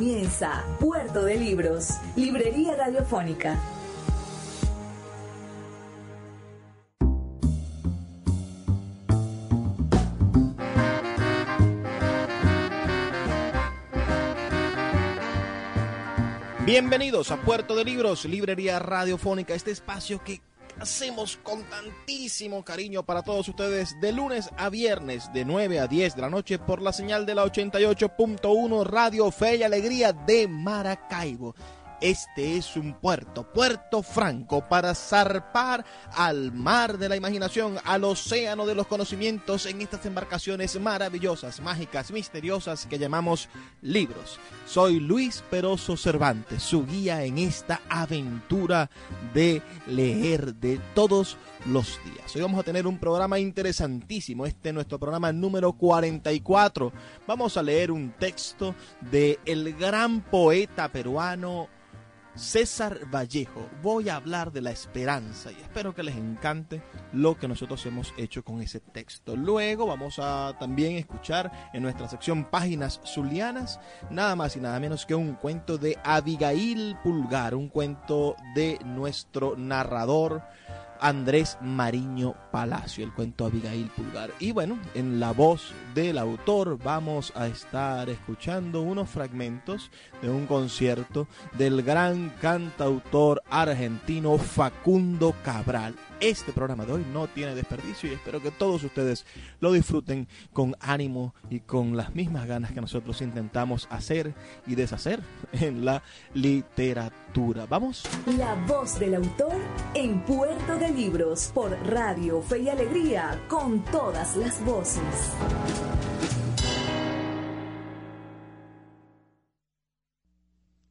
Comienza Puerto de Libros, Librería Radiofónica. Bienvenidos a Puerto de Libros, Librería Radiofónica, este espacio que hacemos con tantísimo cariño para todos ustedes de lunes a viernes de 9 a 10 de la noche por la señal de la 88.1 Radio Fe y Alegría de Maracaibo. Este es un puerto, Puerto Franco, para zarpar al mar de la imaginación, al océano de los conocimientos en estas embarcaciones maravillosas, mágicas, misteriosas que llamamos libros. Soy Luis Peroso Cervantes, su guía en esta aventura de leer de todos los días. Hoy vamos a tener un programa interesantísimo, este es nuestro programa número 44. Vamos a leer un texto de el gran poeta peruano César Vallejo. Voy a hablar de la esperanza y espero que les encante lo que nosotros hemos hecho con ese texto. Luego vamos a también escuchar en nuestra sección Páginas Zulianas nada más y nada menos que un cuento de Abigail Pulgar, un cuento de nuestro narrador Andrés Mariño Palacio, el cuento Abigail Pulgar. Y bueno, en la voz del autor vamos a estar escuchando unos fragmentos de un concierto del gran cantautor argentino Facundo Cabral. Este programa de hoy no tiene desperdicio y espero que todos ustedes lo disfruten con ánimo y con las mismas ganas que nosotros intentamos hacer y deshacer en la literatura. ¿Vamos? La voz del autor en Puerto de Libros por Radio Fe y Alegría con todas las voces.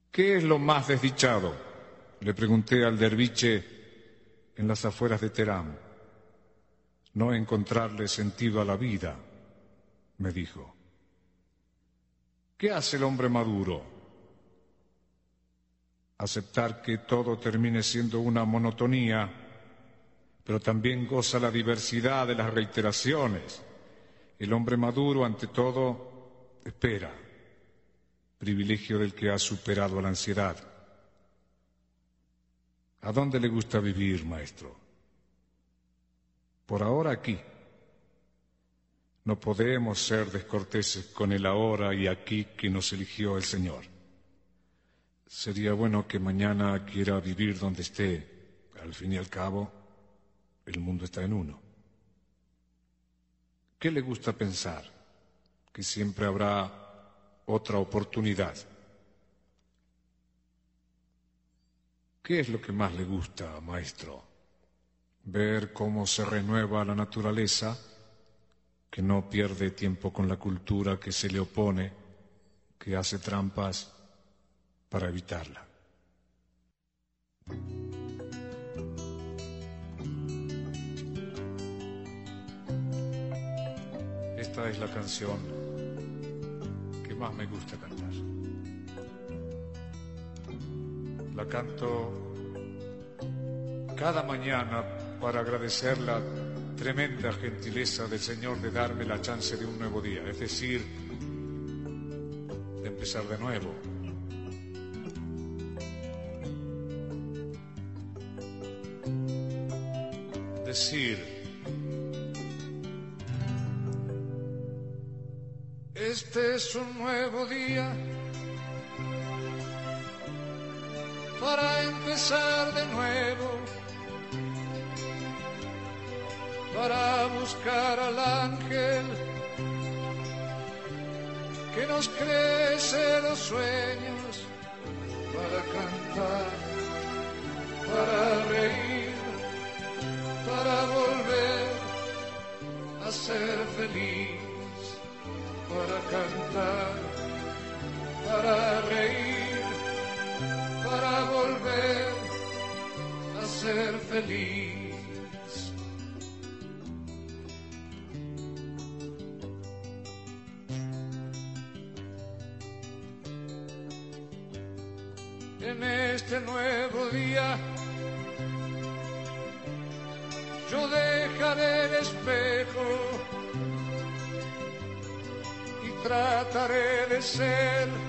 ¿Qué es lo más desdichado? Le pregunté al derviche en las afueras de Terán. No encontrarle sentido a la vida, me dijo. ¿Qué hace el hombre maduro? Aceptar que todo termine siendo una monotonía, pero también goza la diversidad de las reiteraciones. El hombre maduro, ante todo, espera privilegio del que ha superado la ansiedad. ¿A dónde le gusta vivir, maestro? Por ahora aquí. No podemos ser descorteses con el ahora y aquí que nos eligió el Señor. Sería bueno que mañana quiera vivir donde esté. Al fin y al cabo, el mundo está en uno. ¿Qué le gusta pensar? Que siempre habrá otra oportunidad. ¿Qué es lo que más le gusta, maestro? Ver cómo se renueva la naturaleza, que no pierde tiempo con la cultura que se le opone, que hace trampas para evitarla. Esta es la canción más me gusta. La canto cada mañana para agradecer la tremenda gentileza del Señor de darme la chance de un nuevo día, es decir, de empezar de nuevo. Decir, Este es un nuevo día para empezar de nuevo, para buscar al ángel que nos crece los sueños, para cantar, para reír, para volver a ser feliz para cantar, para reír, para volver a ser feliz. En este nuevo día yo dejaré el espejo y trataré de ser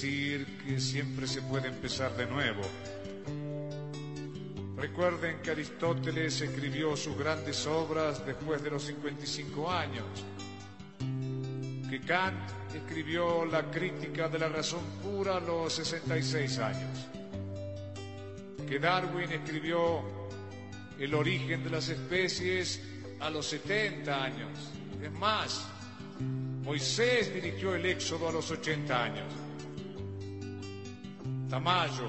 que siempre se puede empezar de nuevo. Recuerden que Aristóteles escribió sus grandes obras después de los 55 años, que Kant escribió la crítica de la razón pura a los 66 años, que Darwin escribió el origen de las especies a los 70 años. Es más, Moisés dirigió el éxodo a los 80 años. Tamayo,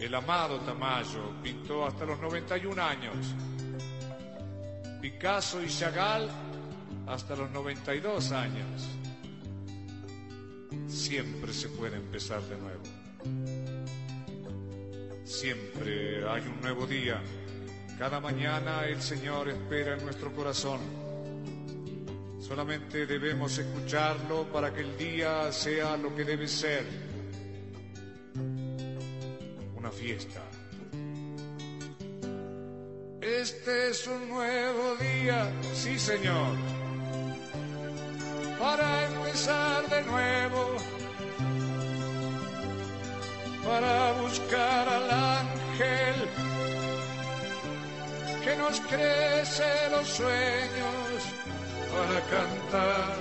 el amado Tamayo, pintó hasta los 91 años. Picasso y Chagall hasta los 92 años. Siempre se puede empezar de nuevo. Siempre hay un nuevo día. Cada mañana el Señor espera en nuestro corazón. Solamente debemos escucharlo para que el día sea lo que debe ser. Fiesta. Este es un nuevo día, sí Señor, para empezar de nuevo, para buscar al ángel que nos crece los sueños para cantar,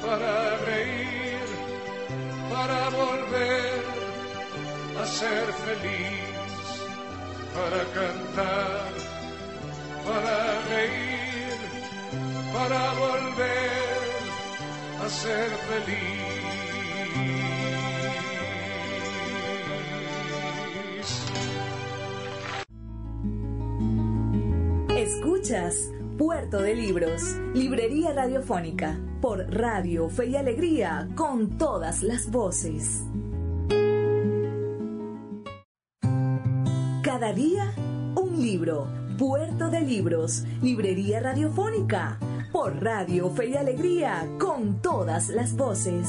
para reír, para volver a ser feliz, para cantar, para reír, para volver a ser feliz. Escuchas Puerto de Libros, Librería Radiofónica, por Radio Fe y Alegría, con todas las voces. Día, un libro. Puerto de Libros, Librería Radiofónica, por Radio Fe y Alegría, con todas las voces.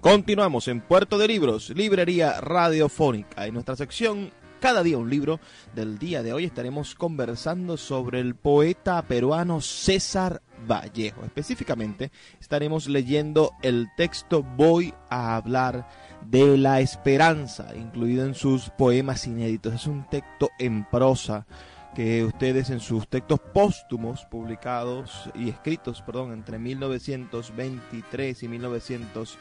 Continuamos en Puerto de Libros, Librería Radiofónica. En nuestra sección Cada día un libro del día de hoy estaremos conversando sobre el poeta peruano César Vallejo. Específicamente estaremos leyendo el texto Voy a hablar de la esperanza, incluido en sus poemas inéditos. Es un texto en prosa que ustedes en sus textos póstumos publicados y escritos, perdón, entre 1923 y 1900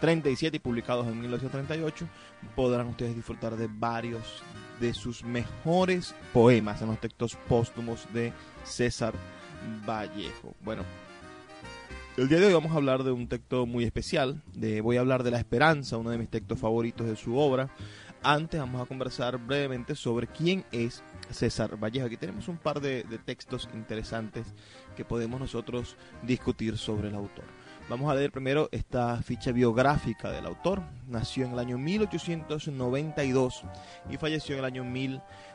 37 y publicados en 1938, podrán ustedes disfrutar de varios de sus mejores poemas en los textos póstumos de César Vallejo. Bueno, el día de hoy vamos a hablar de un texto muy especial, voy a hablar de La Esperanza, uno de mis textos favoritos de su obra. Antes vamos a conversar brevemente sobre quién es César Vallejo. Aquí tenemos un par de, de textos interesantes que podemos nosotros discutir sobre el autor. Vamos a leer primero esta ficha biográfica del autor. Nació en el año 1892 y falleció en el año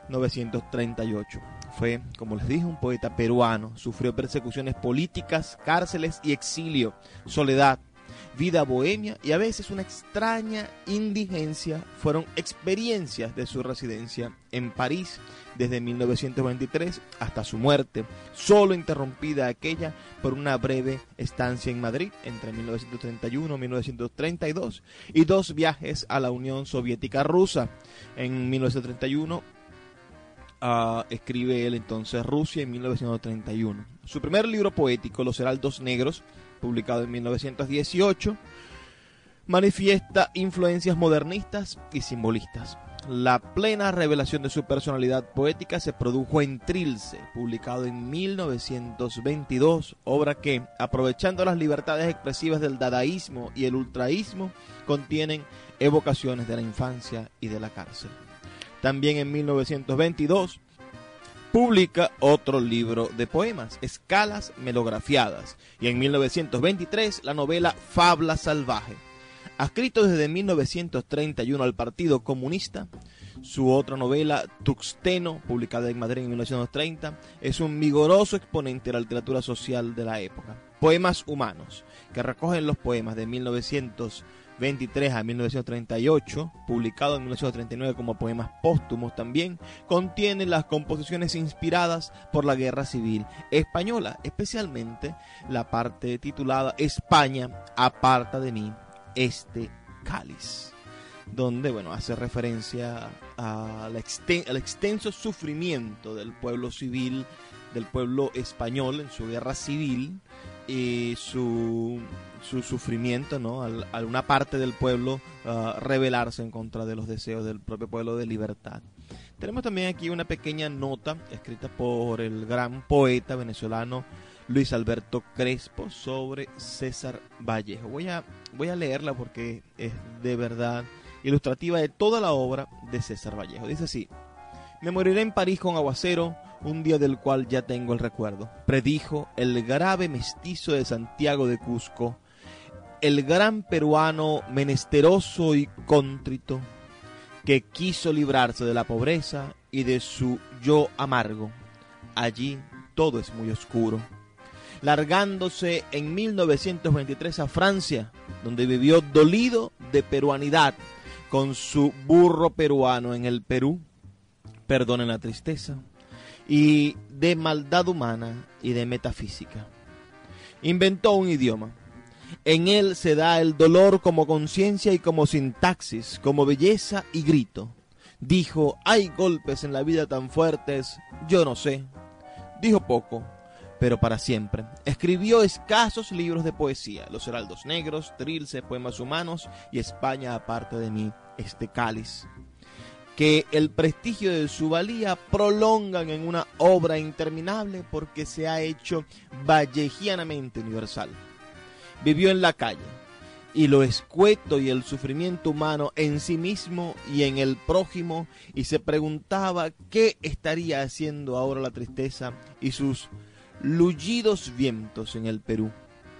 1938. Fue, como les dije, un poeta peruano. Sufrió persecuciones políticas, cárceles y exilio, soledad. vida bohemia y a veces una extraña indigencia fueron experiencias de su residencia en París desde 1923 hasta su muerte, solo interrumpida aquella por una breve estancia en Madrid entre 1931 y 1932 y dos viajes a la Unión Soviética Rusa. En 1931 ah, escribe él entonces Rusia en 1931. Su primer libro poético, Los Heraldos Negros, publicado en 1918, manifiesta influencias modernistas y simbolistas. La plena revelación de su personalidad poética se produjo en Trilce, publicado en 1922, obra que, aprovechando las libertades expresivas del dadaísmo y el ultraísmo, contienen evocaciones de la infancia y de la cárcel. También en 1922 publica otro libro de poemas, Escalas Melografiadas, y en 1923 la novela Fabla Salvaje. Adscrito desde 1931 al Partido Comunista, su otra novela, Tuxteno, publicada en Madrid en 1930, es un vigoroso exponente de la literatura social de la época. Poemas humanos, que recogen los poemas de 1923 23 a 1938, publicado en 1939 como poemas póstumos también, contiene las composiciones inspiradas por la Guerra Civil Española, especialmente la parte titulada España, aparta de mí este cáliz, donde bueno, hace referencia al extenso sufrimiento del pueblo civil, del pueblo español en su guerra civil, y su, su sufrimiento, ¿no? Al, a una parte del pueblo uh, rebelarse en contra de los deseos del propio pueblo de libertad. Tenemos también aquí una pequeña nota escrita por el gran poeta venezolano Luis Alberto Crespo sobre César Vallejo. Voy a, voy a leerla porque es de verdad ilustrativa de toda la obra de César Vallejo. Dice así, me moriré en París con aguacero un día del cual ya tengo el recuerdo. Predijo el grave mestizo de Santiago de Cusco, el gran peruano menesteroso y contrito, que quiso librarse de la pobreza y de su yo amargo. Allí todo es muy oscuro. Largándose en 1923 a Francia, donde vivió dolido de peruanidad con su burro peruano en el Perú. Perdonen la tristeza y de maldad humana y de metafísica. Inventó un idioma. En él se da el dolor como conciencia y como sintaxis, como belleza y grito. Dijo, hay golpes en la vida tan fuertes, yo no sé. Dijo poco, pero para siempre. Escribió escasos libros de poesía, Los Heraldos Negros, Trilce, Poemas Humanos y España aparte de mí, este cáliz que el prestigio de su valía prolongan en una obra interminable porque se ha hecho vallejianamente universal. Vivió en la calle y lo escueto y el sufrimiento humano en sí mismo y en el prójimo y se preguntaba qué estaría haciendo ahora la tristeza y sus lullidos vientos en el Perú.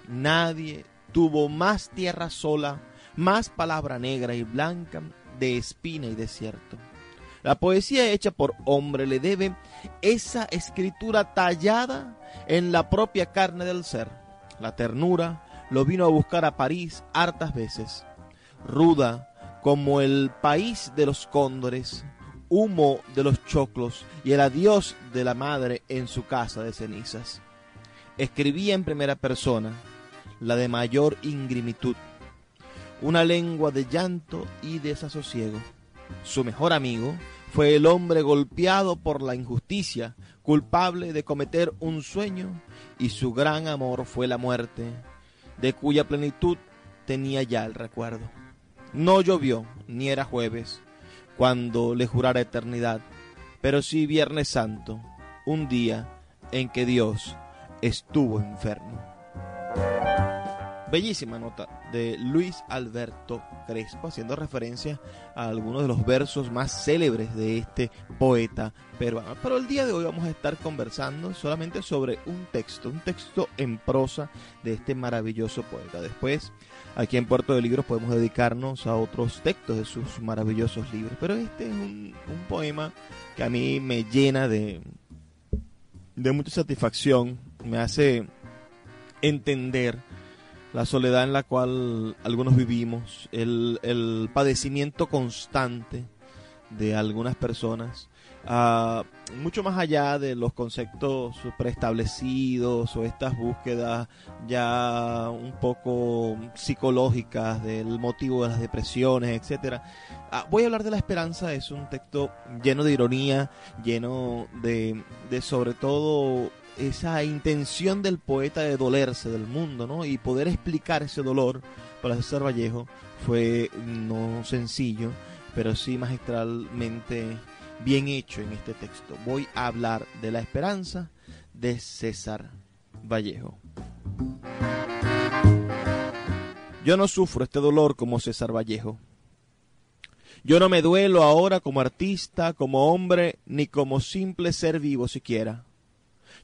Nadie tuvo más tierra sola, más palabra negra y blanca de espina y desierto. La poesía hecha por hombre le debe esa escritura tallada en la propia carne del ser. La ternura lo vino a buscar a París hartas veces. Ruda como el país de los cóndores, humo de los choclos y el adiós de la madre en su casa de cenizas. Escribía en primera persona, la de mayor ingrimitud, una lengua de llanto y desasosiego. Su mejor amigo fue el hombre golpeado por la injusticia, culpable de cometer un sueño, y su gran amor fue la muerte, de cuya plenitud tenía ya el recuerdo. No llovió, ni era jueves, cuando le jurara eternidad, pero sí Viernes Santo, un día en que Dios estuvo enfermo. Bellísima nota de Luis Alberto Crespo, haciendo referencia a algunos de los versos más célebres de este poeta peruano. Pero el día de hoy vamos a estar conversando solamente sobre un texto, un texto en prosa de este maravilloso poeta. Después, aquí en Puerto de Libros podemos dedicarnos a otros textos de sus maravillosos libros. Pero este es un, un poema que a mí me llena de, de mucha satisfacción, me hace entender la soledad en la cual algunos vivimos, el, el padecimiento constante de algunas personas, uh, mucho más allá de los conceptos preestablecidos o estas búsquedas ya un poco psicológicas del motivo de las depresiones, etcétera. Uh, voy a hablar de la esperanza, es un texto lleno de ironía, lleno de, de sobre todo esa intención del poeta de dolerse del mundo, ¿no? Y poder explicar ese dolor para César Vallejo fue no sencillo, pero sí magistralmente bien hecho en este texto. Voy a hablar de la esperanza de César Vallejo. Yo no sufro este dolor como César Vallejo. Yo no me duelo ahora como artista, como hombre, ni como simple ser vivo siquiera.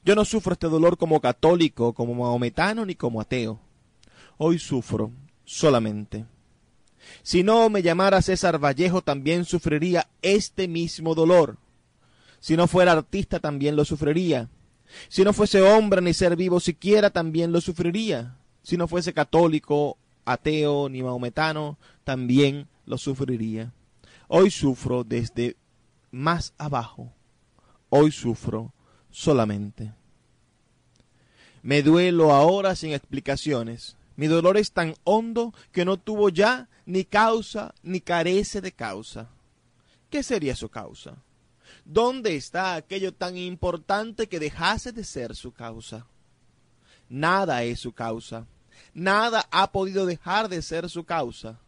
Yo no sufro este dolor como católico, como maometano, ni como ateo. Hoy sufro solamente. Si no me llamara César Vallejo, también sufriría este mismo dolor. Si no fuera artista, también lo sufriría. Si no fuese hombre ni ser vivo siquiera, también lo sufriría. Si no fuese católico, ateo ni maometano, también lo sufriría. Hoy sufro desde más abajo. Hoy sufro solamente. Me duelo ahora sin explicaciones. Mi dolor es tan hondo que no tuvo ya ni causa ni carece de causa. ¿Qué sería su causa? ¿Dónde está aquello tan importante que dejase de ser su causa? Nada es su causa. Nada ha podido dejar de ser su causa.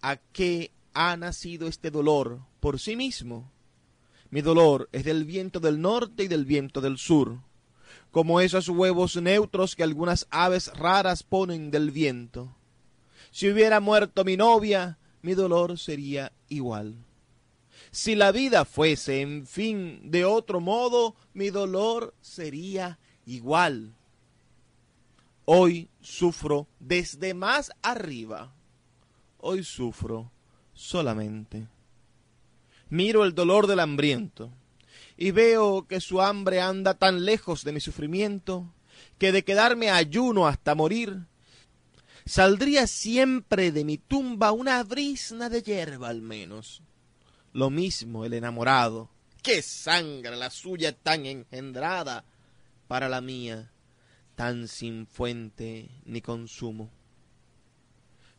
¿A qué ha nacido este dolor por sí mismo? Mi dolor es del viento del norte y del viento del sur, como esos huevos neutros que algunas aves raras ponen del viento. Si hubiera muerto mi novia, mi dolor sería igual. Si la vida fuese, en fin, de otro modo, mi dolor sería igual. Hoy sufro desde más arriba. Hoy sufro solamente. Miro el dolor del hambriento y veo que su hambre anda tan lejos de mi sufrimiento que de quedarme ayuno hasta morir, saldría siempre de mi tumba una brisna de hierba al menos. Lo mismo el enamorado, que sangra la suya tan engendrada para la mía, tan sin fuente ni consumo.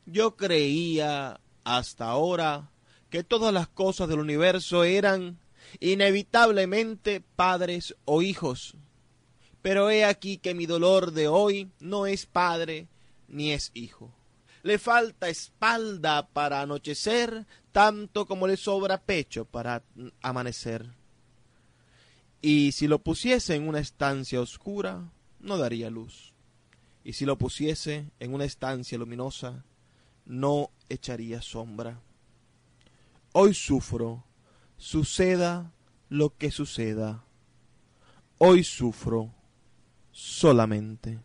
Yo creía hasta ahora que todas las cosas del universo eran inevitablemente padres o hijos. Pero he aquí que mi dolor de hoy no es padre ni es hijo. Le falta espalda para anochecer, tanto como le sobra pecho para amanecer. Y si lo pusiese en una estancia oscura, no daría luz. Y si lo pusiese en una estancia luminosa, no echaría sombra. Hoy sufro, suceda lo que suceda. Hoy sufro solamente.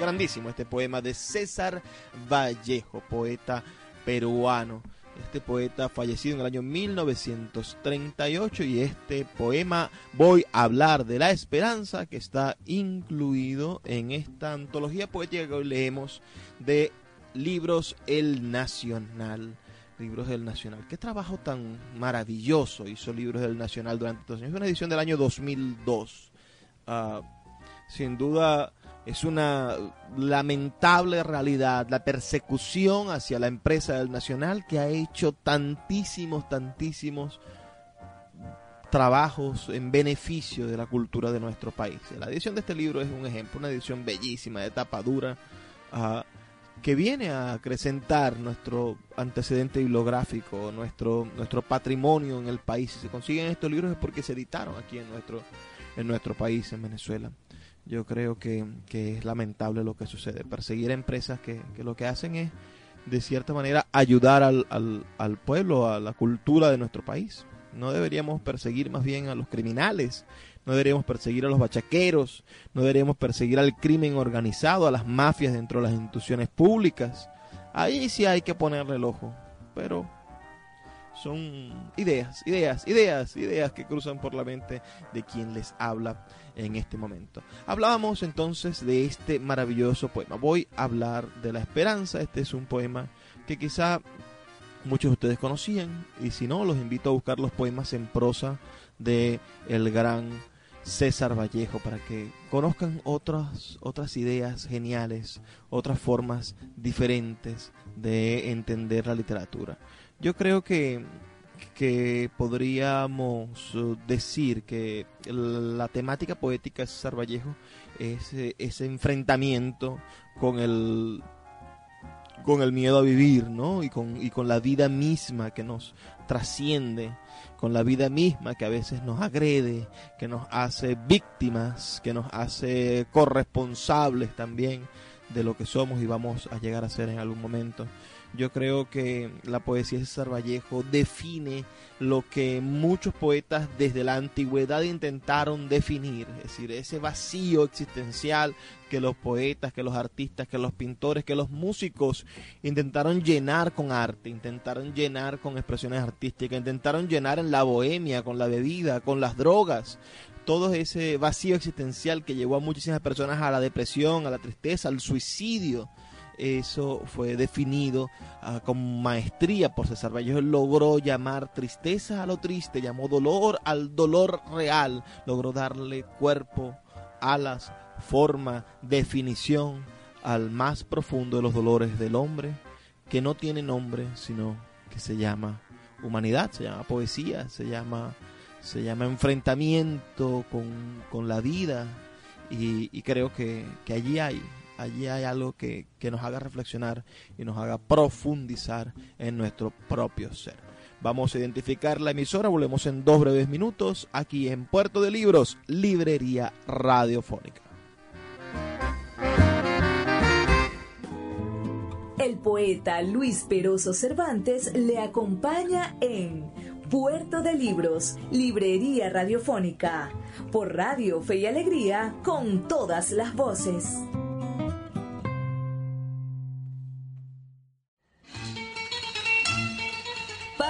Grandísimo este poema de César Vallejo, poeta peruano. Este poeta fallecido en el año 1938 y este poema Voy a hablar de la esperanza que está incluido en esta antología poética que hoy leemos de Libros El Nacional. Libros del Nacional. Qué trabajo tan maravilloso hizo Libros del Nacional durante estos años. Es una edición del año 2002. Ah, sin duda es una lamentable realidad la persecución hacia la empresa del Nacional que ha hecho tantísimos, tantísimos trabajos en beneficio de la cultura de nuestro país. La edición de este libro es un ejemplo, una edición bellísima, de tapa dura, ah, que viene a acrecentar nuestro antecedente bibliográfico, nuestro, nuestro patrimonio en el país. Si se consiguen estos libros es porque se editaron aquí en nuestro, en nuestro país, en Venezuela yo creo que, es lamentable lo que sucede. Perseguir empresas que, lo que hacen es, de cierta manera, ayudar al, al, pueblo, a la cultura de nuestro país. No deberíamos perseguir más bien a los criminales, no deberíamos perseguir a los bachaqueros, no deberíamos perseguir al crimen organizado, a las mafias dentro de las instituciones públicas. Ahí sí hay que ponerle el ojo, pero son ideas, ideas, ideas, ideas que cruzan por la mente de quien les habla en este momento. Hablábamos entonces de este maravilloso poema. Voy a hablar de la esperanza. Este es un poema que quizá muchos de ustedes conocían y si no, los invito a buscar los poemas en prosa de el gran César Vallejo para que conozcan otras otras ideas geniales, otras formas diferentes de entender la literatura. Yo creo que que podríamos decir que la temática poética de César es ese enfrentamiento con el con el miedo a vivir, ¿no? Y con, y con la vida misma que nos trasciende, con la vida misma que a veces nos agrede, que nos hace víctimas, que nos hace corresponsables también de lo que somos y vamos a llegar a ser en algún momento. Yo creo que la poesía de César Vallejo define lo que muchos poetas desde la antigüedad intentaron definir, es decir, ese vacío existencial que los poetas, que los artistas, que los pintores, que los músicos intentaron llenar con arte, intentaron llenar con expresiones artísticas, intentaron llenar en la bohemia, con la bebida, con las drogas, todo ese vacío existencial que llevó a muchísimas personas a la depresión, a la tristeza, al suicidio eso fue definido ah, con maestría por César Vallejo. logró llamar tristeza a lo triste, llamó dolor al dolor real, logró darle cuerpo, alas, forma, definición al más profundo de los dolores del hombre, que no tiene nombre, sino que se llama humanidad, se llama poesía, se llama, se llama enfrentamiento con, la vida. Y, creo que, que allí hay allí hay algo que, nos haga reflexionar y nos haga profundizar en nuestro propio ser. Vamos a identificar la emisora, volvemos en dos breves minutos aquí en Puerto de Libros, Librería Radiofónica. El poeta Luis Peroso Cervantes le acompaña en Puerto de Libros, Librería Radiofónica, por Radio Fe y Alegría, con todas las voces.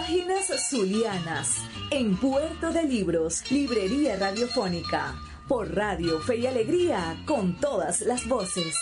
Páginas Zulianas, en Puerto de Libros, Librería Radiofónica, por Radio Fe y Alegría, con todas las voces.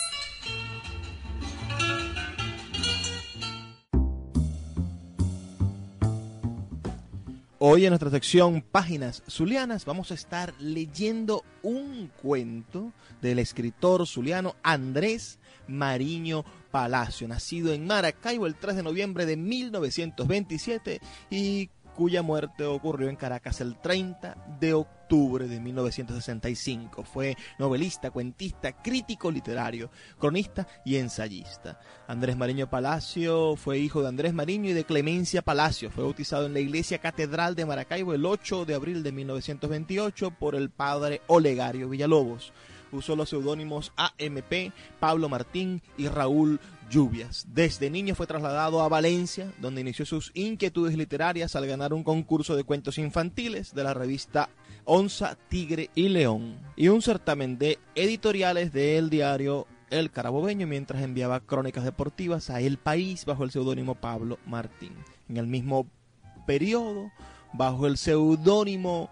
Hoy en nuestra sección Páginas Zulianas vamos a estar leyendo un cuento del escritor zuliano Andrés Mariño Palacio, nacido en Maracaibo el 3 de noviembre de 1927 y cuya muerte ocurrió en Caracas el 30 de octubre de 1965. Fue novelista, cuentista, crítico literario, cronista y ensayista. Andrés Mariño Palacio fue hijo de Andrés Mariño y de Clemencia Palacio. Fue bautizado en la iglesia catedral de Maracaibo el 8 de abril de 1928 por el padre Olegario Villalobos usó los seudónimos AMP, Pablo Martín y Raúl Lluvias. Desde niño fue trasladado a Valencia, donde inició sus inquietudes literarias al ganar un concurso de cuentos infantiles de la revista Onza, Tigre y León, y un certamen de editoriales del diario El Carabobeño mientras enviaba crónicas deportivas a El País bajo el seudónimo Pablo Martín. En el mismo periodo, bajo el seudónimo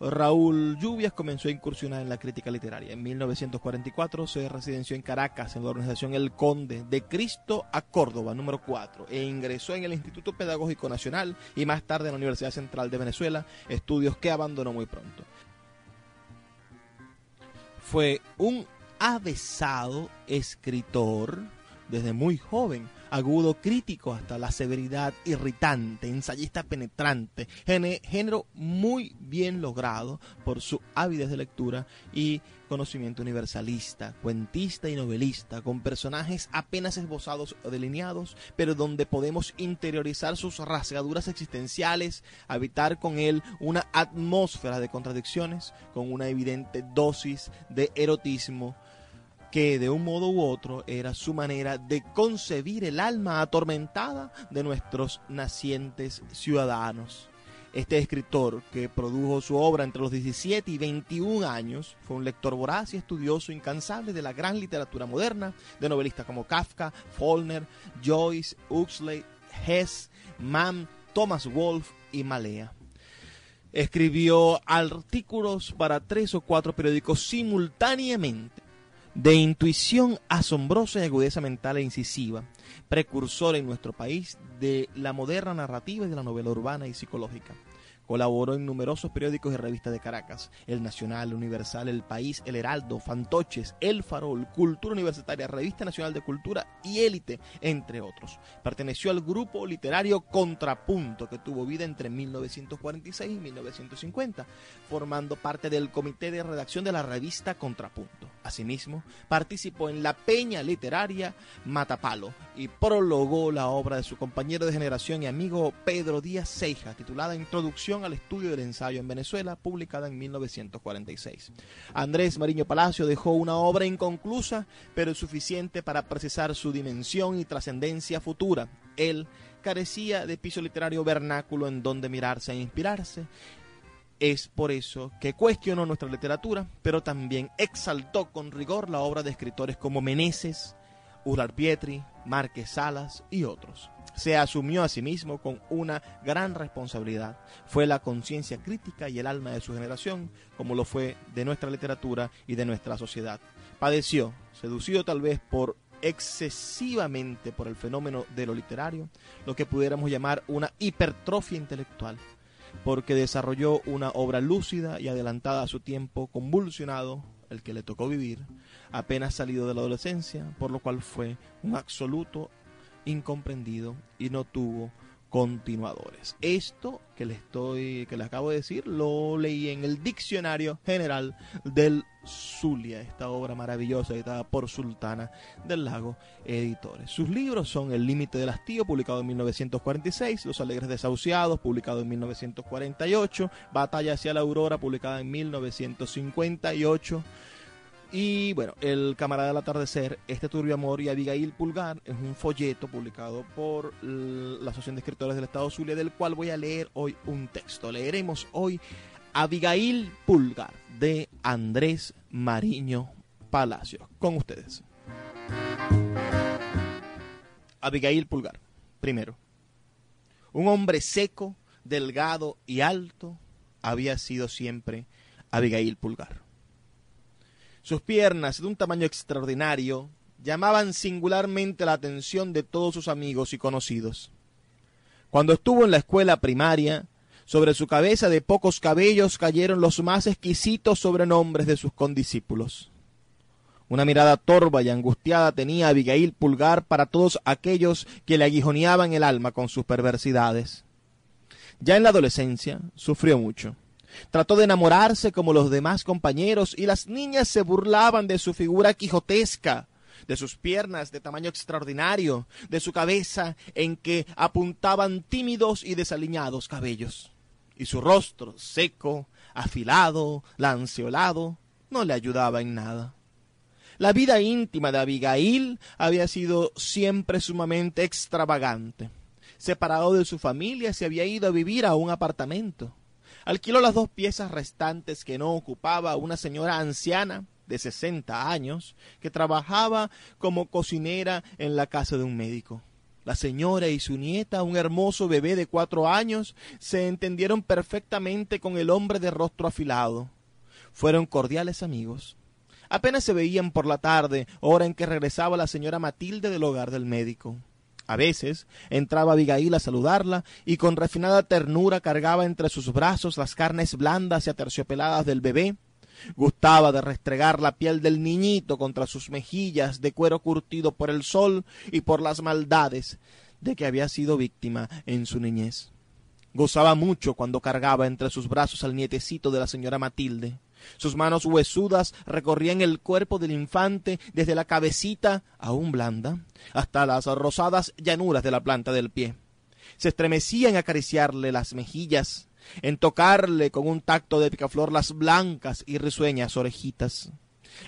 Raúl Lluvias comenzó a incursionar en la crítica literaria. En 1944 se residenció en Caracas en la organización El Conde de Cristo a Córdoba, número 4, e ingresó en el Instituto Pedagógico Nacional y más tarde en la Universidad Central de Venezuela, estudios que abandonó muy pronto. Fue un avesado escritor desde muy joven agudo crítico hasta la severidad irritante, ensayista penetrante, género muy bien logrado por su avidez de lectura y conocimiento universalista, cuentista y novelista, con personajes apenas esbozados o delineados, pero donde podemos interiorizar sus rasgaduras existenciales, habitar con él una atmósfera de contradicciones, con una evidente dosis de erotismo que de un modo u otro era su manera de concebir el alma atormentada de nuestros nacientes ciudadanos. Este escritor, que produjo su obra entre los 17 y 21 años, fue un lector voraz y estudioso incansable de la gran literatura moderna, de novelistas como Kafka, Faulkner, Joyce, Huxley, Hess, Mann, Thomas Wolfe y Malea. Escribió artículos para tres o cuatro periódicos simultáneamente, de intuición asombrosa y agudeza mental e incisiva, precursor en nuestro país de la moderna narrativa y de la novela urbana y psicológica. Colaboró en numerosos periódicos y revistas de Caracas, El Nacional, Universal, El País, El Heraldo, Fantoches, El Farol, Cultura Universitaria, Revista Nacional de Cultura y Élite, entre otros. Perteneció al grupo literario Contrapunto, que tuvo vida entre 1946 y 1950, formando parte del comité de redacción de la revista Contrapunto. Asimismo, participó en la Peña Literaria Matapalo y prologó la obra de su compañero de generación y amigo Pedro Díaz Ceja, titulada Introducción al estudio del ensayo en Venezuela, publicada en 1946. Andrés Mariño Palacio dejó una obra inconclusa, pero suficiente para precisar su dimensión y trascendencia futura. Él carecía de piso literario vernáculo en donde mirarse e inspirarse. Es por eso que cuestionó nuestra literatura, pero también exaltó con rigor la obra de escritores como Meneses, Ural Pietri, Márquez Salas y otros se asumió a sí mismo con una gran responsabilidad. Fue la conciencia crítica y el alma de su generación, como lo fue de nuestra literatura y de nuestra sociedad. Padeció, seducido tal vez por excesivamente por el fenómeno de lo literario, lo que pudiéramos llamar una hipertrofia intelectual, porque desarrolló una obra lúcida y adelantada a su tiempo, convulsionado, el que le tocó vivir, apenas salido de la adolescencia, por lo cual fue un absoluto incomprendido y no tuvo continuadores. Esto que le estoy que le acabo de decir lo leí en el Diccionario General del Zulia, esta obra maravillosa editada por Sultana del Lago Editores. Sus libros son El límite del hastío, publicado en 1946, Los alegres desahuciados, publicado en 1948, Batalla hacia la aurora, publicada en 1958. Y bueno, El camarada del atardecer, Este turbio amor y Abigail Pulgar es un folleto publicado por la Asociación de Escritores del Estado Zulia, del cual voy a leer hoy un texto. Leeremos hoy Abigail Pulgar de Andrés Mariño Palacios. Con ustedes. Abigail Pulgar, primero. Un hombre seco, delgado y alto había sido siempre Abigail Pulgar sus piernas, de un tamaño extraordinario, llamaban singularmente la atención de todos sus amigos y conocidos. Cuando estuvo en la escuela primaria, sobre su cabeza de pocos cabellos cayeron los más exquisitos sobrenombres de sus condiscípulos. Una mirada torva y angustiada tenía Abigail Pulgar para todos aquellos que le aguijoneaban el alma con sus perversidades. Ya en la adolescencia sufrió mucho. Trató de enamorarse como los demás compañeros y las niñas se burlaban de su figura quijotesca, de sus piernas de tamaño extraordinario, de su cabeza en que apuntaban tímidos y desaliñados cabellos. Y su rostro seco, afilado, lanceolado, no le ayudaba en nada. La vida íntima de Abigail había sido siempre sumamente extravagante. Separado de su familia, se había ido a vivir a un apartamento alquiló las dos piezas restantes que no ocupaba una señora anciana de sesenta años que trabajaba como cocinera en la casa de un médico. La señora y su nieta, un hermoso bebé de cuatro años, se entendieron perfectamente con el hombre de rostro afilado. Fueron cordiales amigos. Apenas se veían por la tarde, hora en que regresaba la señora Matilde del hogar del médico. A veces entraba Abigail a saludarla y con refinada ternura cargaba entre sus brazos las carnes blandas y aterciopeladas del bebé. Gustaba de restregar la piel del niñito contra sus mejillas de cuero curtido por el sol y por las maldades de que había sido víctima en su niñez. Gozaba mucho cuando cargaba entre sus brazos al nietecito de la señora Matilde. Sus manos huesudas recorrían el cuerpo del infante desde la cabecita, aún blanda, hasta las rosadas llanuras de la planta del pie. Se estremecía en acariciarle las mejillas, en tocarle con un tacto de picaflor las blancas y risueñas orejitas.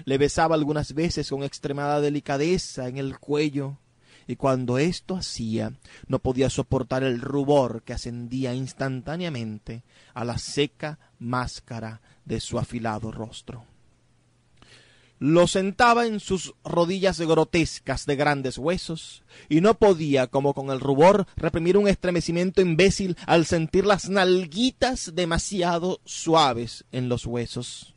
Le besaba algunas veces con extremada delicadeza en el cuello, y cuando esto hacía no podía soportar el rubor que ascendía instantáneamente a la seca máscara de su afilado rostro. lo sentaba en sus rodillas grotescas de grandes huesos, y no podía, como con el rubor, reprimir un estremecimiento imbécil al sentir las nalguitas demasiado suaves en los huesos.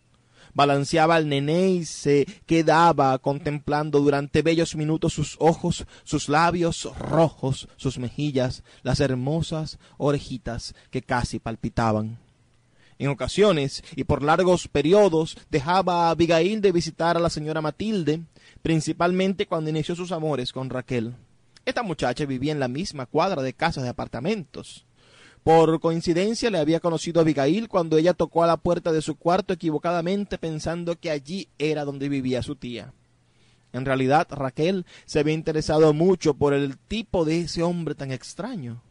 Balanceaba al nené y se quedaba contemplando durante bellos minutos sus ojos, sus labios rojos, sus mejillas, las hermosas orejitas que casi palpitaban. En ocasiones y por largos periodos dejaba a Abigail de visitar a la señora Matilde, principalmente cuando inició sus amores con Raquel. Esta muchacha vivía en la misma cuadra de casas de apartamentos. Por coincidencia le había conocido a Abigail cuando ella tocó a la puerta de su cuarto equivocadamente pensando que allí era donde vivía su tía. En realidad Raquel se había interesado mucho por el tipo de ese hombre tan extraño.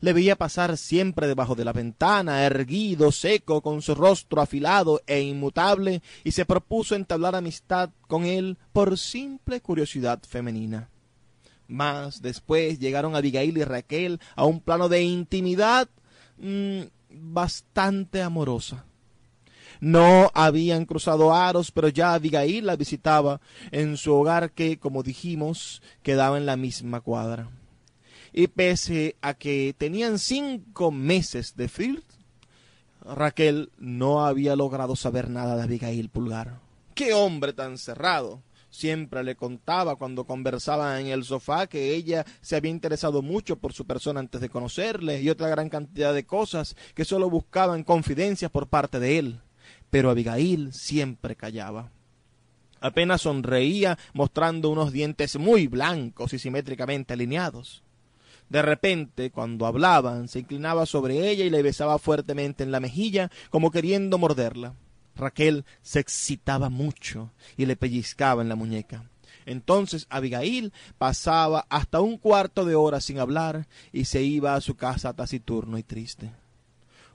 Le veía pasar siempre debajo de la ventana, erguido, seco, con su rostro afilado e inmutable, y se propuso entablar amistad con él por simple curiosidad femenina. Mas después llegaron Abigail y Raquel a un plano de intimidad mm, bastante amorosa. No habían cruzado aros, pero ya Abigail la visitaba en su hogar que, como dijimos, quedaba en la misma cuadra y pese a que tenían cinco meses de flirt, Raquel no había logrado saber nada de Abigail Pulgar. ¡Qué hombre tan cerrado! Siempre le contaba cuando conversaban en el sofá que ella se había interesado mucho por su persona antes de conocerle y otra gran cantidad de cosas que solo buscaban confidencias por parte de él. Pero Abigail siempre callaba. Apenas sonreía mostrando unos dientes muy blancos y simétricamente alineados. De repente, cuando hablaban, se inclinaba sobre ella y le besaba fuertemente en la mejilla, como queriendo morderla. Raquel se excitaba mucho y le pellizcaba en la muñeca. Entonces Abigail pasaba hasta un cuarto de hora sin hablar y se iba a su casa taciturno y triste.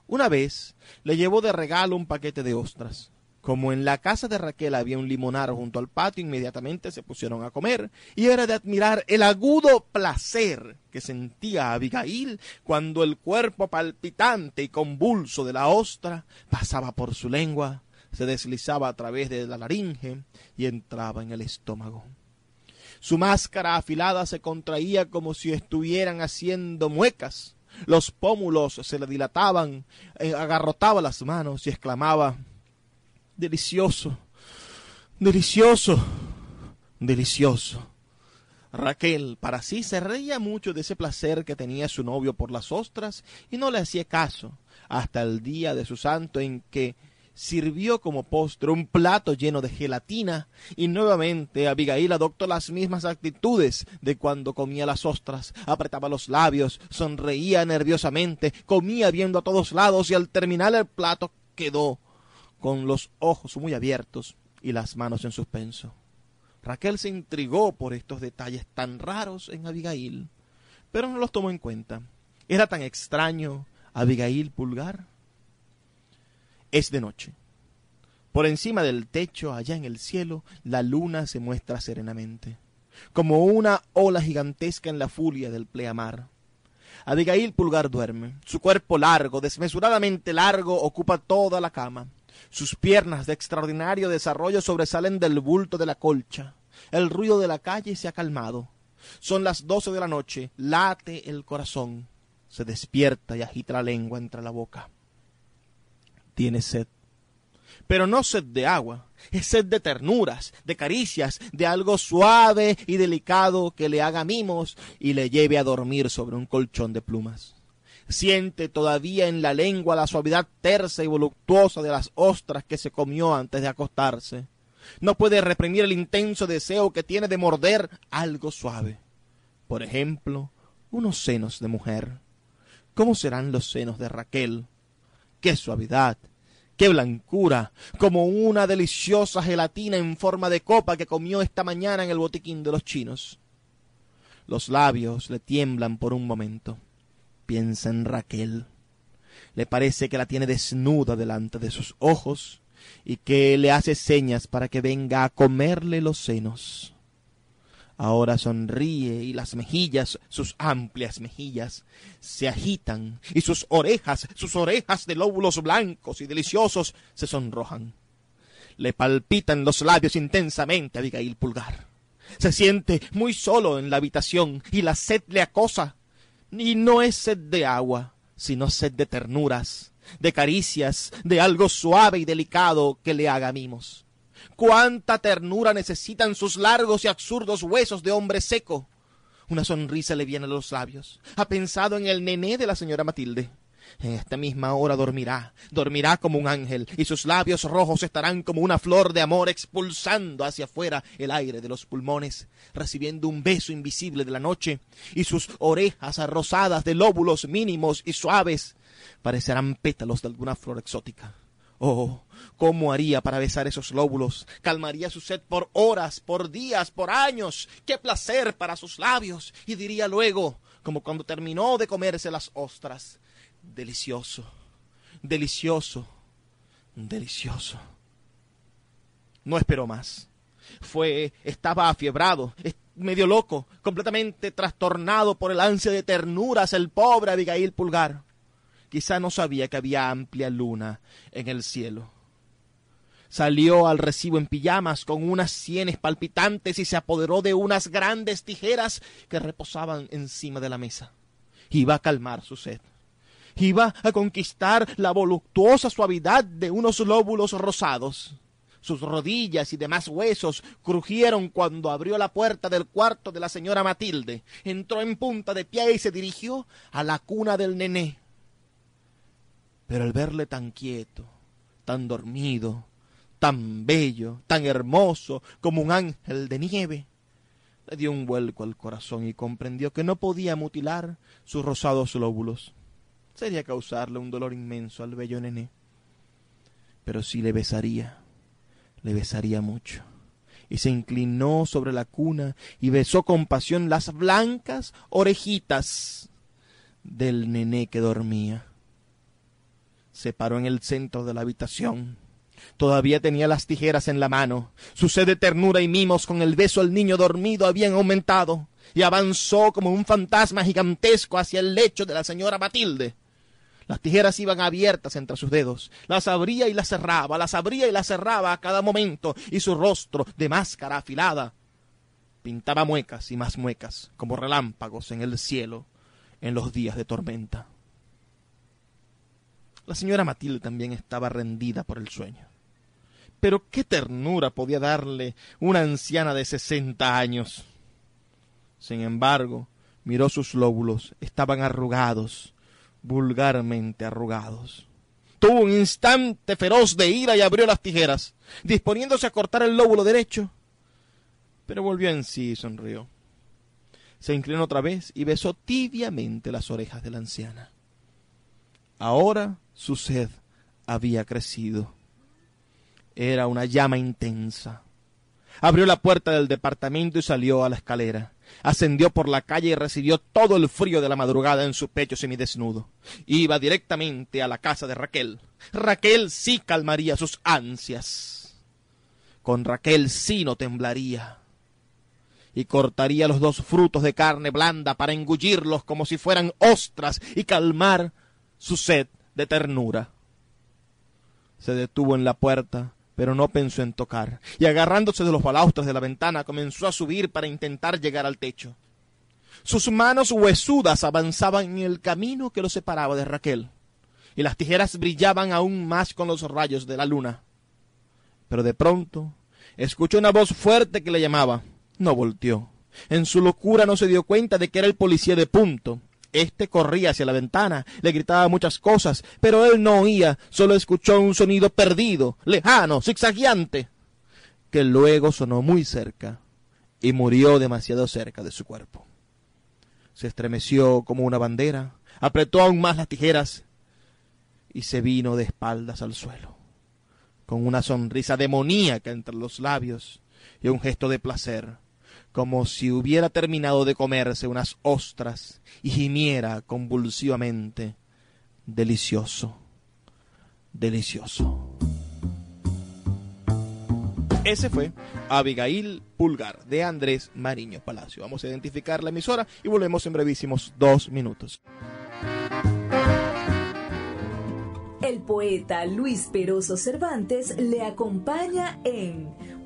Una vez le llevó de regalo un paquete de ostras. Como en la casa de Raquel había un limonar junto al patio, inmediatamente se pusieron a comer, y era de admirar el agudo placer que sentía Abigail cuando el cuerpo palpitante y convulso de la ostra pasaba por su lengua, se deslizaba a través de la laringe y entraba en el estómago. Su máscara afilada se contraía como si estuvieran haciendo muecas. Los pómulos se le dilataban, eh, agarrotaba las manos y exclamaba delicioso, delicioso, delicioso. Raquel para sí se reía mucho de ese placer que tenía su novio por las ostras y no le hacía caso hasta el día de su santo en que sirvió como postre un plato lleno de gelatina y nuevamente Abigail adoptó las mismas actitudes de cuando comía las ostras, apretaba los labios, sonreía nerviosamente, comía viendo a todos lados y al terminar el plato quedó con los ojos muy abiertos y las manos en suspenso. Raquel se intrigó por estos detalles tan raros en Abigail, pero no los tomó en cuenta. ¿Era tan extraño Abigail Pulgar? Es de noche. Por encima del techo, allá en el cielo, la luna se muestra serenamente, como una ola gigantesca en la furia del pleamar. Abigail Pulgar duerme. Su cuerpo largo, desmesuradamente largo, ocupa toda la cama. Sus piernas de extraordinario desarrollo sobresalen del bulto de la colcha. El ruido de la calle se ha calmado. Son las doce de la noche. Late el corazón. Se despierta y agita la lengua entre la boca. Tiene sed. Pero no sed de agua, es sed de ternuras, de caricias, de algo suave y delicado que le haga mimos y le lleve a dormir sobre un colchón de plumas siente todavía en la lengua la suavidad tersa y voluptuosa de las ostras que se comió antes de acostarse. No puede reprimir el intenso deseo que tiene de morder algo suave. Por ejemplo, unos senos de mujer. ¿Cómo serán los senos de Raquel? ¡Qué suavidad! ¡Qué blancura! Como una deliciosa gelatina en forma de copa que comió esta mañana en el botiquín de los chinos. Los labios le tiemblan por un momento piensa en Raquel. Le parece que la tiene desnuda delante de sus ojos y que le hace señas para que venga a comerle los senos. Ahora sonríe y las mejillas, sus amplias mejillas, se agitan y sus orejas, sus orejas de lóbulos blancos y deliciosos se sonrojan. Le palpitan los labios intensamente Abigail Pulgar. Se siente muy solo en la habitación y la sed le acosa. Y no es sed de agua, sino sed de ternuras, de caricias, de algo suave y delicado que le haga mimos. Cuánta ternura necesitan sus largos y absurdos huesos de hombre seco. Una sonrisa le viene a los labios. Ha pensado en el nené de la señora Matilde. En esta misma hora dormirá, dormirá como un ángel, y sus labios rojos estarán como una flor de amor expulsando hacia afuera el aire de los pulmones, recibiendo un beso invisible de la noche, y sus orejas rosadas de lóbulos mínimos y suaves parecerán pétalos de alguna flor exótica. Oh, ¿cómo haría para besar esos lóbulos? Calmaría su sed por horas, por días, por años. ¡Qué placer para sus labios! Y diría luego, como cuando terminó de comerse las ostras, delicioso, delicioso, delicioso. No esperó más. Fue, estaba afiebrado, medio loco, completamente trastornado por el ansia de ternuras el pobre Abigail Pulgar. Quizá no sabía que había amplia luna en el cielo. Salió al recibo en pijamas con unas sienes palpitantes y se apoderó de unas grandes tijeras que reposaban encima de la mesa. Iba a calmar su sed. Iba a conquistar la voluptuosa suavidad de unos lóbulos rosados. Sus rodillas y demás huesos crujieron cuando abrió la puerta del cuarto de la señora Matilde. Entró en punta de pie y se dirigió a la cuna del nené. Pero al verle tan quieto, tan dormido, tan bello, tan hermoso como un ángel de nieve, le dio un vuelco al corazón y comprendió que no podía mutilar sus rosados lóbulos. Sería causarle un dolor inmenso al bello nené. Pero sí le besaría, le besaría mucho. Y se inclinó sobre la cuna y besó con pasión las blancas orejitas del nené que dormía se paró en el centro de la habitación. Todavía tenía las tijeras en la mano. Su sed de ternura y mimos con el beso al niño dormido habían aumentado, y avanzó como un fantasma gigantesco hacia el lecho de la señora Matilde. Las tijeras iban abiertas entre sus dedos. Las abría y las cerraba, las abría y las cerraba a cada momento, y su rostro, de máscara afilada, pintaba muecas y más muecas, como relámpagos en el cielo en los días de tormenta. La señora Matilde también estaba rendida por el sueño. Pero qué ternura podía darle una anciana de sesenta años. Sin embargo, miró sus lóbulos, estaban arrugados, vulgarmente arrugados. Tuvo un instante feroz de ira y abrió las tijeras, disponiéndose a cortar el lóbulo derecho. Pero volvió en sí y sonrió. Se inclinó otra vez y besó tibiamente las orejas de la anciana. Ahora su sed había crecido. Era una llama intensa. Abrió la puerta del departamento y salió a la escalera. Ascendió por la calle y recibió todo el frío de la madrugada en su pecho semidesnudo. Iba directamente a la casa de Raquel. Raquel sí calmaría sus ansias. Con Raquel sí no temblaría. Y cortaría los dos frutos de carne blanda para engullirlos como si fueran ostras y calmar su sed de ternura. Se detuvo en la puerta, pero no pensó en tocar, y agarrándose de los balaustres de la ventana comenzó a subir para intentar llegar al techo. Sus manos huesudas avanzaban en el camino que lo separaba de Raquel, y las tijeras brillaban aún más con los rayos de la luna. Pero de pronto escuchó una voz fuerte que le llamaba. No volteó. En su locura no se dio cuenta de que era el policía de punto, este corría hacia la ventana, le gritaba muchas cosas, pero él no oía, solo escuchó un sonido perdido, lejano, zigzagueante, que luego sonó muy cerca y murió demasiado cerca de su cuerpo. Se estremeció como una bandera, apretó aún más las tijeras y se vino de espaldas al suelo, con una sonrisa demoníaca entre los labios y un gesto de placer como si hubiera terminado de comerse unas ostras y gimiera convulsivamente. Delicioso, delicioso. Ese fue Abigail Pulgar de Andrés Mariño Palacio. Vamos a identificar la emisora y volvemos en brevísimos dos minutos. poeta Luis Peroso Cervantes le acompaña en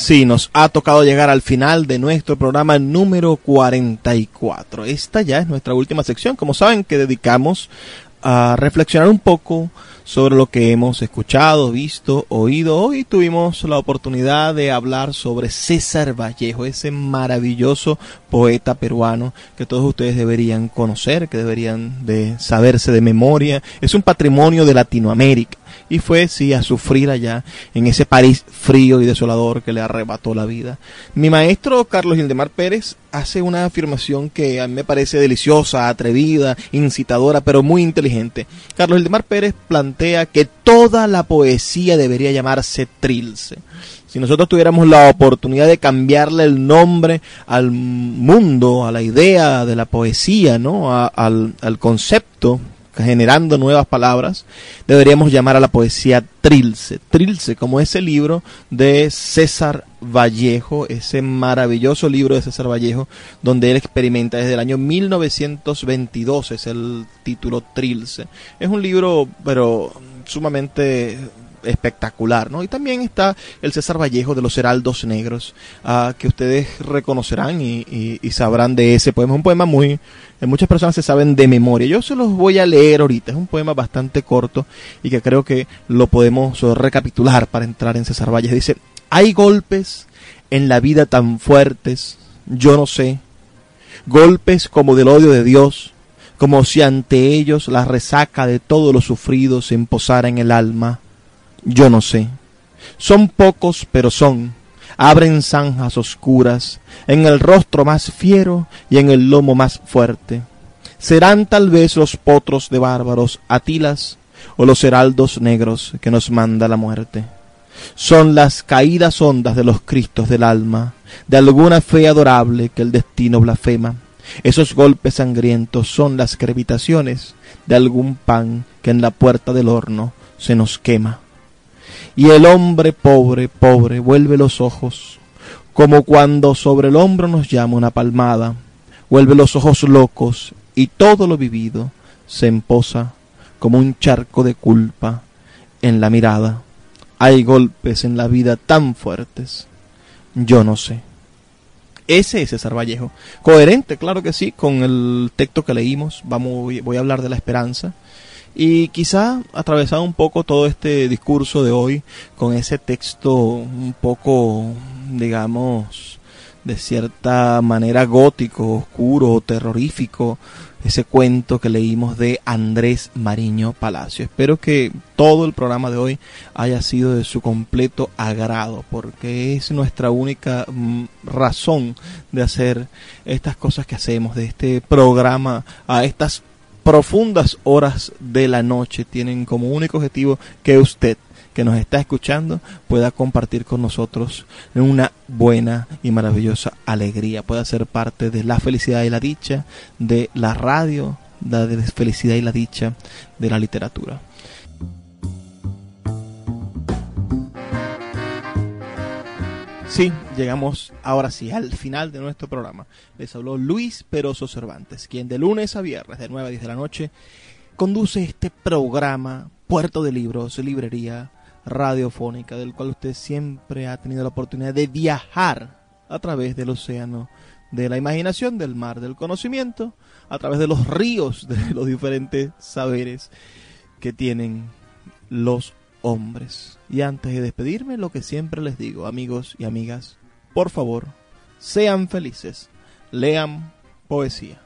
Sí, nos ha tocado llegar al final de nuestro programa número 44. Esta ya es nuestra última sección, como saben, que dedicamos a reflexionar un poco sobre lo que hemos escuchado, visto, oído. Hoy tuvimos la oportunidad de hablar sobre César Vallejo, ese maravilloso poeta peruano que todos ustedes deberían conocer, que deberían de saberse de memoria. Es un patrimonio de Latinoamérica y fue, sí, a sufrir allá en ese París frío y desolador que le arrebató la vida. Mi maestro Carlos Gildemar Pérez hace una afirmación que a mí me parece deliciosa, atrevida, incitadora, pero muy inteligente. Carlos Gildemar Pérez plantea que toda la poesía debería llamarse trilce. Si nosotros tuviéramos la oportunidad de cambiarle el nombre al mundo, a la idea de la poesía, ¿no? al, al concepto generando nuevas palabras, deberíamos llamar a la poesía Trilce. Trilce, como ese libro de César Vallejo, ese maravilloso libro de César Vallejo, donde él experimenta desde el año 1922, es el título Trilce. Es un libro, pero sumamente espectacular, ¿no? Y también está el César Vallejo de los Heraldos Negros, uh, que ustedes reconocerán y, sabrán de ese poema. Es un poema muy, eh, muchas personas se saben de memoria. Yo se los voy a leer ahorita. Es un poema bastante corto y que creo que lo podemos recapitular para entrar en César Vallejo. Dice, hay golpes en la vida tan fuertes, yo no sé, golpes como del odio de Dios, como si ante ellos la resaca de todo lo sufrido se imposara en el alma yo no sé. Son pocos, pero son. Abren zanjas oscuras en el rostro más fiero y en el lomo más fuerte. Serán tal vez los potros de bárbaros Atilas o los heraldos negros que nos manda la muerte. Son las caídas hondas de los cristos del alma, de alguna fe adorable que el destino blasfema. Esos golpes sangrientos son las crevitaciones de algún pan que en la puerta del horno se nos quema y el hombre pobre, pobre, vuelve los ojos, como cuando sobre el hombro nos llama una palmada, vuelve los ojos locos y todo lo vivido se emposa como un charco de culpa en la mirada. Hay golpes en la vida tan fuertes, yo no sé. Ese es César Vallejo. Coherente, claro que sí, con el texto que leímos. Vamos, voy a hablar de la esperanza. Y quizá atravesado un poco todo este discurso de hoy con ese texto un poco, digamos, de cierta manera gótico, oscuro, terrorífico, ese cuento que leímos de Andrés Mariño Palacio. Espero que todo el programa de hoy haya sido de su completo agrado, porque es nuestra única mm, razón de hacer estas cosas que hacemos, de este programa a estas profundas horas de la noche tienen como único objetivo que usted que nos está escuchando pueda compartir con nosotros una buena y maravillosa alegría, pueda ser parte de la felicidad y la dicha de la radio, de la felicidad y la dicha de la literatura. Sí, llegamos ahora sí al final de nuestro programa. Les habló Luis Peroso Cervantes, quien de lunes a viernes de 9 a 10 de la noche conduce este programa Puerto de Libros, librería radiofónica, del cual usted siempre ha tenido la oportunidad de viajar a través del océano de la imaginación, del mar del conocimiento, a través de los ríos de los diferentes saberes que tienen los hombres. Y antes de despedirme, lo que siempre les digo, amigos y amigas, por favor, sean felices, lean poesía.